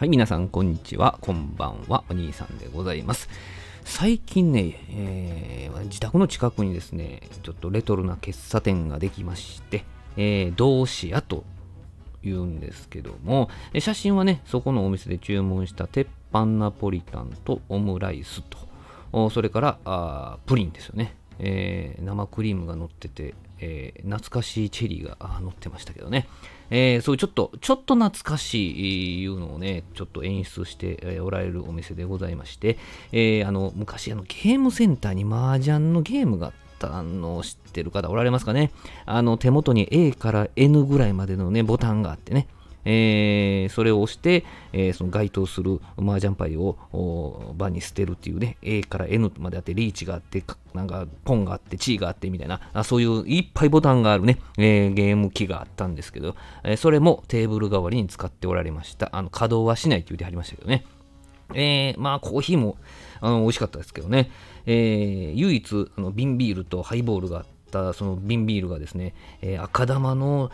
はい、皆さん、こんにちは。こんばんは。お兄さんでございます。最近ね、えー、自宅の近くにですね、ちょっとレトロな喫茶店ができまして、えー、同志屋と言うんですけども、写真はね、そこのお店で注文した鉄板ナポリタンとオムライスと、それからあプリンですよね、えー、生クリームが乗ってて、えー、懐かしいチェリーが乗ってましたけどね、えー、そういうちょっと、ちょっと懐かしいいうのをね、ちょっと演出しておられるお店でございまして、え、あの、昔あのゲームセンターに麻雀のゲームがあったのを知ってる方おられますかね？あの、手元に A から N ぐらいまでのね、ボタンがあってね、えー、それを押して、えー、その該当する麻雀牌を場に捨てるっていうね、A から N まであって、リーチがあって、なんかポンがあって、チーがあってみたいな、あそういういっぱいボタンがあるね、えー、ゲーム機があったんですけど、えそれもテーブル代わりに使っておられました。あの稼働はしないって言ってはりましたけどね。えー、まあコーヒーもあの美味しかったですけどね、えー、唯一あの瓶ビールとハイボールがあったその瓶ビールがですね、えー、赤玉の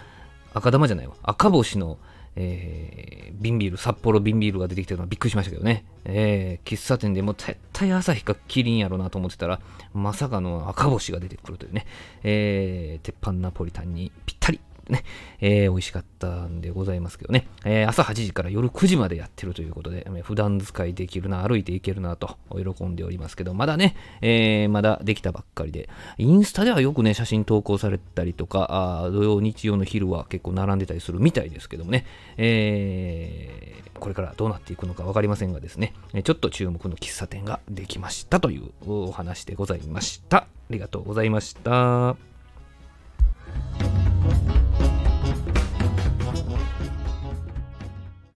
赤玉じゃないわ赤星のえー、瓶ビール、札幌瓶ビールが出てきてるのはびっくりしましたけどね。えー、喫茶店でも絶対朝日かキリンやろなと思ってたら、まさかの赤星が出てくるというね、えー、鉄板ナポリタンにぴったりね、えー、美味しかったんでございますけどね、えー、朝8時から夜9時までやってるということで、普段使いできるな、歩いていけるなと喜んでおりますけど、まだね、えー、まだできたばっかりで、インスタではよくね、写真投稿されたりとか、あ土曜、日曜の昼は結構並んでたりするみたいですけどもね、えー、これからどうなっていくのか分かりませんがですね、ちょっと注目の喫茶店ができましたというお話でございました。ありがとうございました。